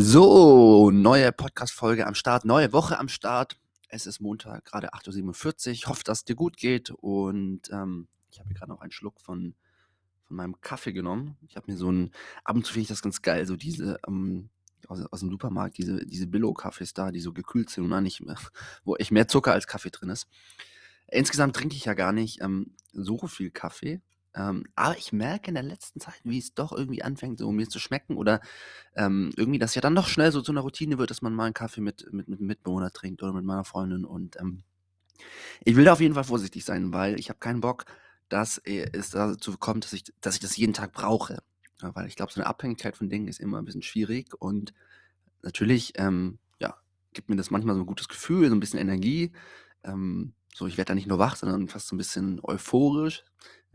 So, neue Podcast-Folge am Start, neue Woche am Start. Es ist Montag, gerade 8.47 Uhr. Ich hoffe, dass es dir gut geht. Und ähm, ich habe gerade noch einen Schluck von, von meinem Kaffee genommen. Ich habe mir so ein, ab und zu finde ich das ganz geil, so diese, ähm, aus, aus dem Supermarkt, diese, diese Billo-Kaffees da, die so gekühlt sind und nicht mehr, wo echt mehr Zucker als Kaffee drin ist. Insgesamt trinke ich ja gar nicht ähm, so viel Kaffee. Ähm, aber ich merke in der letzten Zeit, wie es doch irgendwie anfängt, so mir zu schmecken oder ähm, irgendwie, dass ja dann doch schnell so zu einer Routine wird, dass man mal einen Kaffee mit, mit, mit einem Mitbewohner trinkt oder mit meiner Freundin. Und ähm, ich will da auf jeden Fall vorsichtig sein, weil ich habe keinen Bock, dass äh, es dazu kommt, dass ich, dass ich das jeden Tag brauche. Ja, weil ich glaube, so eine Abhängigkeit von Dingen ist immer ein bisschen schwierig und natürlich, ähm, ja, gibt mir das manchmal so ein gutes Gefühl, so ein bisschen Energie. Ähm, so, ich werde da nicht nur wach, sondern fast so ein bisschen euphorisch.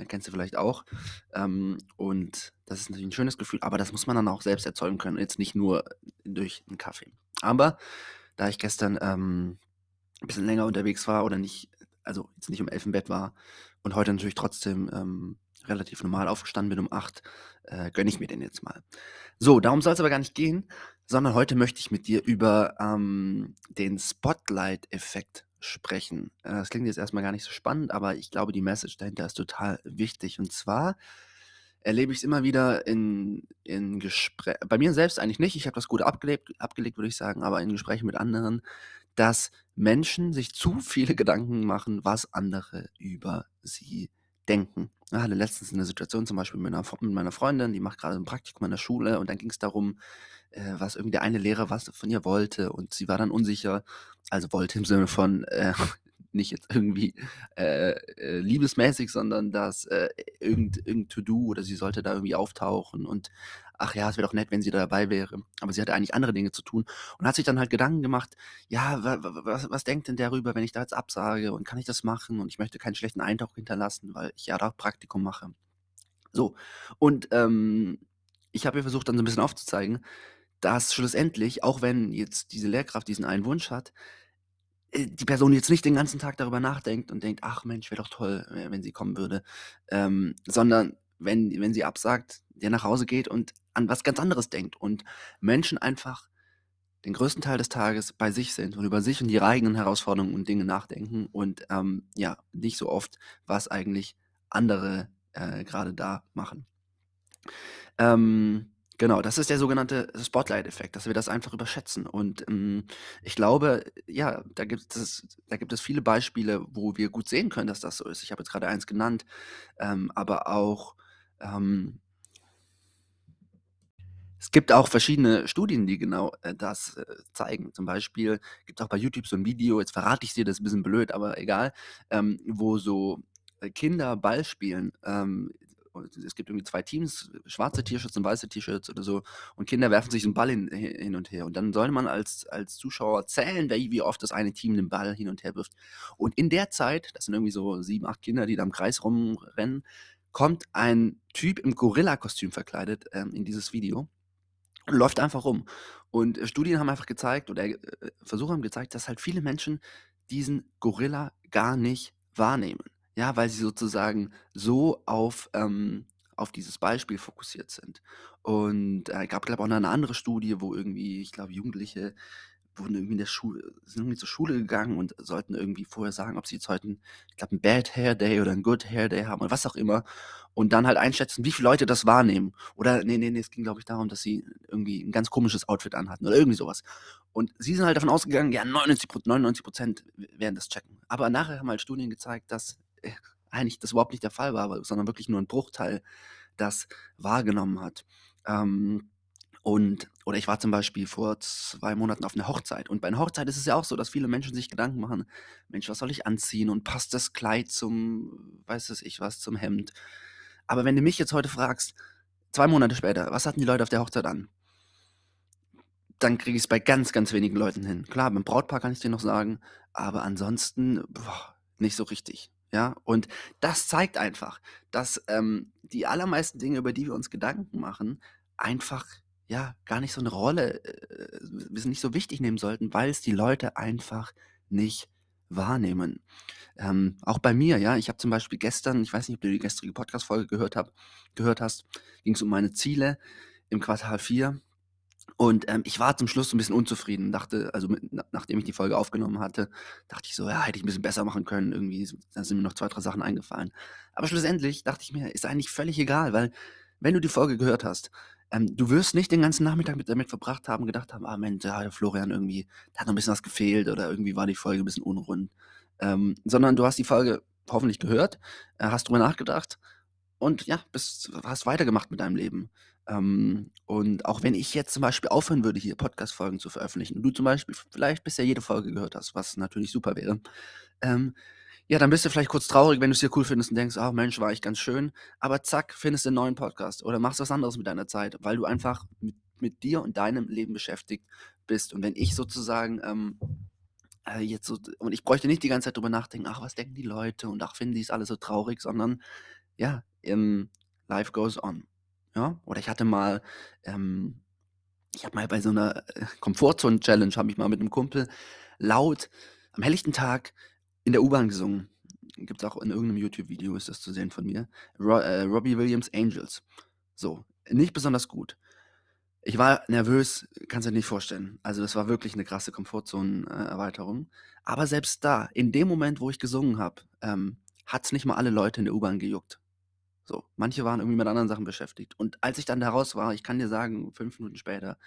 Kennst du vielleicht auch. Ähm, und das ist natürlich ein schönes Gefühl, aber das muss man dann auch selbst erzeugen können, jetzt nicht nur durch einen Kaffee. Aber da ich gestern ähm, ein bisschen länger unterwegs war oder nicht, also jetzt nicht um elf im Bett war und heute natürlich trotzdem ähm, relativ normal aufgestanden bin um acht, äh, gönne ich mir den jetzt mal. So, darum soll es aber gar nicht gehen, sondern heute möchte ich mit dir über ähm, den Spotlight-Effekt sprechen. Äh, das klingt jetzt erstmal gar nicht so spannend, aber ich glaube, die Message dahinter ist total wichtig. Und zwar erlebe ich es immer wieder in, in Gesprächen, bei mir selbst eigentlich nicht, ich habe das gut abgelegt, abgelegt, würde ich sagen, aber in Gesprächen mit anderen, dass Menschen sich zu viele Gedanken machen, was andere über sie denken. Ich hatte letztens eine Situation zum Beispiel mit meiner, mit meiner Freundin, die macht gerade ein Praktikum in der Schule und dann ging es darum, äh, was irgendwie der eine Lehrer was von ihr wollte und sie war dann unsicher, also wollte im Sinne von äh, nicht jetzt irgendwie äh, äh, liebesmäßig, sondern dass äh, irgend, irgendein To-Do oder sie sollte da irgendwie auftauchen und ach ja, es wäre doch nett, wenn sie da dabei wäre. Aber sie hatte eigentlich andere Dinge zu tun und hat sich dann halt Gedanken gemacht, ja, was, was denkt denn darüber, wenn ich da jetzt absage und kann ich das machen und ich möchte keinen schlechten Eindruck hinterlassen, weil ich ja da Praktikum mache. So, und ähm, ich habe ihr versucht dann so ein bisschen aufzuzeigen, dass schlussendlich, auch wenn jetzt diese Lehrkraft diesen einen Wunsch hat, die Person jetzt nicht den ganzen Tag darüber nachdenkt und denkt, ach Mensch, wäre doch toll, äh, wenn sie kommen würde, ähm, sondern wenn, wenn sie absagt, der nach Hause geht und an was ganz anderes denkt und Menschen einfach den größten Teil des Tages bei sich sind und über sich und ihre eigenen Herausforderungen und Dinge nachdenken und ähm, ja, nicht so oft, was eigentlich andere äh, gerade da machen. Ähm, Genau, das ist der sogenannte Spotlight-Effekt, dass wir das einfach überschätzen. Und ähm, ich glaube, ja, da gibt es, da gibt es viele Beispiele, wo wir gut sehen können, dass das so ist. Ich habe jetzt gerade eins genannt, ähm, aber auch ähm, es gibt auch verschiedene Studien, die genau äh, das äh, zeigen. Zum Beispiel gibt es auch bei YouTube so ein Video, jetzt verrate ich dir, das ist ein bisschen blöd, aber egal, ähm, wo so äh, Kinder Ball spielen. Ähm, es gibt irgendwie zwei Teams, schwarze T-Shirts und weiße T-Shirts oder so, und Kinder werfen sich einen Ball hin, hin und her. Und dann soll man als, als Zuschauer zählen, wie oft das eine Team den Ball hin und her wirft. Und in der Zeit, das sind irgendwie so sieben, acht Kinder, die da im Kreis rumrennen, kommt ein Typ im Gorilla-Kostüm verkleidet ähm, in dieses Video und läuft einfach rum. Und äh, Studien haben einfach gezeigt, oder äh, Versuche haben gezeigt, dass halt viele Menschen diesen Gorilla gar nicht wahrnehmen. Ja, weil sie sozusagen so auf, ähm, auf dieses Beispiel fokussiert sind. Und äh, gab, glaube ich, auch noch eine andere Studie, wo irgendwie, ich glaube, Jugendliche wurden irgendwie in der Schule, sind irgendwie zur Schule gegangen und sollten irgendwie vorher sagen, ob sie jetzt heute, ich glaube, ein Bad Hair Day oder ein Good Hair Day haben oder was auch immer. Und dann halt einschätzen, wie viele Leute das wahrnehmen. Oder, nee, nee, nee, es ging, glaube ich, darum, dass sie irgendwie ein ganz komisches Outfit anhatten oder irgendwie sowas. Und sie sind halt davon ausgegangen, ja, 99, 99 Prozent werden das checken. Aber nachher haben halt Studien gezeigt, dass eigentlich das überhaupt nicht der Fall war, sondern wirklich nur ein Bruchteil das wahrgenommen hat. Ähm, und, oder ich war zum Beispiel vor zwei Monaten auf einer Hochzeit. Und bei einer Hochzeit ist es ja auch so, dass viele Menschen sich Gedanken machen: Mensch, was soll ich anziehen? Und passt das Kleid zum, weiß es ich was, zum Hemd? Aber wenn du mich jetzt heute fragst, zwei Monate später, was hatten die Leute auf der Hochzeit an? Dann kriege ich es bei ganz, ganz wenigen Leuten hin. Klar, beim Brautpaar kann ich dir noch sagen, aber ansonsten boah, nicht so richtig. Ja, und das zeigt einfach, dass ähm, die allermeisten Dinge, über die wir uns Gedanken machen, einfach ja gar nicht so eine Rolle, äh, wir sind nicht so wichtig nehmen sollten, weil es die Leute einfach nicht wahrnehmen. Ähm, auch bei mir, ja, ich habe zum Beispiel gestern, ich weiß nicht, ob du die gestrige Podcast-Folge gehört, gehört hast, ging es um meine Ziele im Quartal 4. Und ähm, ich war zum Schluss ein bisschen unzufrieden, dachte, also mit, nachdem ich die Folge aufgenommen hatte, dachte ich so, ja, hätte ich ein bisschen besser machen können. Irgendwie, da sind mir noch zwei, drei Sachen eingefallen. Aber schlussendlich dachte ich mir, ist eigentlich völlig egal, weil wenn du die Folge gehört hast, ähm, du wirst nicht den ganzen Nachmittag mit, damit verbracht haben, gedacht haben, ah Mensch, ja, Florian irgendwie, da hat noch ein bisschen was gefehlt oder irgendwie war die Folge ein bisschen unrund. Ähm, sondern du hast die Folge hoffentlich gehört, äh, hast drüber nachgedacht und ja, bist, hast weitergemacht mit deinem Leben. Ähm, und auch wenn ich jetzt zum Beispiel aufhören würde, hier Podcast-Folgen zu veröffentlichen, und du zum Beispiel vielleicht bisher jede Folge gehört hast, was natürlich super wäre, ähm, ja, dann bist du vielleicht kurz traurig, wenn du es hier cool findest und denkst, ach Mensch, war ich ganz schön. Aber zack, findest du einen neuen Podcast oder machst was anderes mit deiner Zeit, weil du einfach mit, mit dir und deinem Leben beschäftigt bist. Und wenn ich sozusagen ähm, äh, jetzt so, und ich bräuchte nicht die ganze Zeit drüber nachdenken, ach, was denken die Leute und ach, finden die es alle so traurig, sondern ja, life goes on. Ja, oder ich hatte mal, ähm, ich habe mal bei so einer äh, Komfortzone-Challenge, habe ich mal mit einem Kumpel laut am helllichten Tag in der U-Bahn gesungen. Gibt es auch in irgendeinem YouTube-Video, ist das zu sehen von mir. Ro äh, Robbie Williams Angels. So, nicht besonders gut. Ich war nervös, kannst du dir nicht vorstellen. Also das war wirklich eine krasse Komfortzonen-Erweiterung. Aber selbst da, in dem Moment, wo ich gesungen habe, ähm, hat es nicht mal alle Leute in der U-Bahn gejuckt. So, manche waren irgendwie mit anderen Sachen beschäftigt. Und als ich dann da raus war, ich kann dir sagen, fünf Minuten später,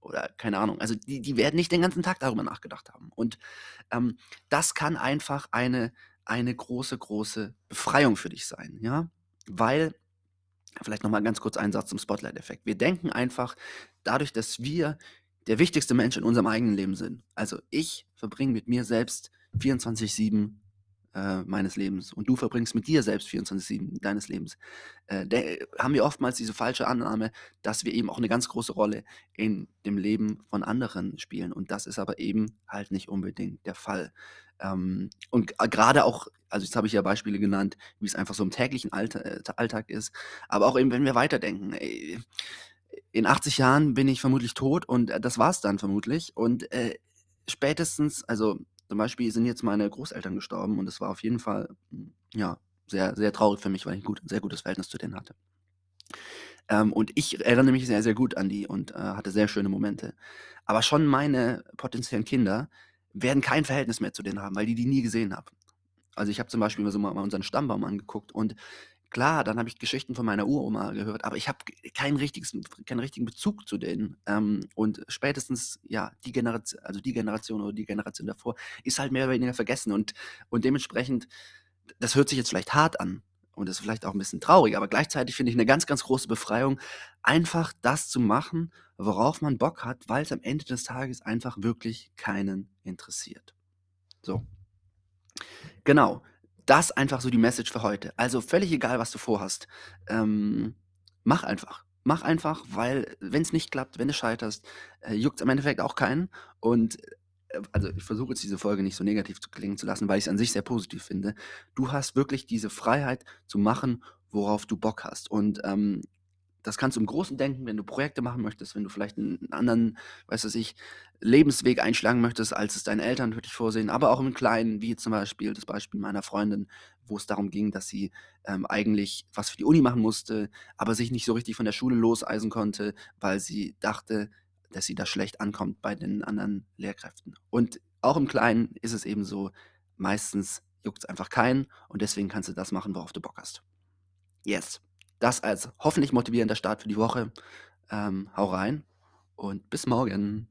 oder keine Ahnung, also die, die werden nicht den ganzen Tag darüber nachgedacht haben. Und ähm, das kann einfach eine, eine große, große Befreiung für dich sein, ja, weil Vielleicht nochmal ganz kurz einen Satz zum Spotlight-Effekt. Wir denken einfach, dadurch, dass wir der wichtigste Mensch in unserem eigenen Leben sind. Also ich verbringe mit mir selbst 24-7 äh, meines Lebens und du verbringst mit dir selbst 24-7 deines Lebens. Äh, der, haben wir oftmals diese falsche Annahme, dass wir eben auch eine ganz große Rolle in dem Leben von anderen spielen. Und das ist aber eben halt nicht unbedingt der Fall. Ähm, und gerade auch, also jetzt habe ich ja Beispiele genannt, wie es einfach so im täglichen Alltag, äh, Alltag ist, aber auch eben, wenn wir weiterdenken. Ey, in 80 Jahren bin ich vermutlich tot und äh, das war es dann vermutlich. Und äh, spätestens, also zum Beispiel sind jetzt meine Großeltern gestorben und es war auf jeden Fall, hm, ja, sehr, sehr traurig für mich, weil ich ein, gut, sehr gutes Verhältnis zu denen hatte. Ähm, und ich erinnere mich sehr, sehr gut an die und äh, hatte sehr schöne Momente. Aber schon meine potenziellen Kinder werden kein Verhältnis mehr zu denen haben, weil die die nie gesehen haben. Also ich habe zum Beispiel so mal unseren Stammbaum angeguckt und klar, dann habe ich Geschichten von meiner Uroma gehört, aber ich habe keinen, keinen richtigen Bezug zu denen. Ähm, und spätestens, ja, die Generation, also die Generation oder die Generation davor, ist halt mehr oder weniger vergessen. Und, und dementsprechend, das hört sich jetzt vielleicht hart an und ist vielleicht auch ein bisschen traurig, aber gleichzeitig finde ich eine ganz, ganz große Befreiung, einfach das zu machen, worauf man Bock hat, weil es am Ende des Tages einfach wirklich keinen interessiert. So. Genau. Das einfach so die Message für heute. Also völlig egal, was du vorhast. Ähm, mach einfach. Mach einfach, weil wenn es nicht klappt, wenn du scheiterst, äh, juckt es im Endeffekt auch keinen. Und äh, also ich versuche jetzt diese Folge nicht so negativ zu klingen zu lassen, weil ich es an sich sehr positiv finde. Du hast wirklich diese Freiheit zu machen, worauf du Bock hast. Und ähm, das kannst du im Großen denken, wenn du Projekte machen möchtest, wenn du vielleicht einen anderen, weiß was ich, Lebensweg einschlagen möchtest, als es deine Eltern für dich vorsehen, aber auch im Kleinen, wie zum Beispiel das Beispiel meiner Freundin, wo es darum ging, dass sie ähm, eigentlich was für die Uni machen musste, aber sich nicht so richtig von der Schule loseisen konnte, weil sie dachte, dass sie da schlecht ankommt bei den anderen Lehrkräften. Und auch im Kleinen ist es eben so, meistens juckt es einfach keinen und deswegen kannst du das machen, worauf du Bock hast. Yes. Das als hoffentlich motivierender Start für die Woche. Ähm, hau rein und bis morgen.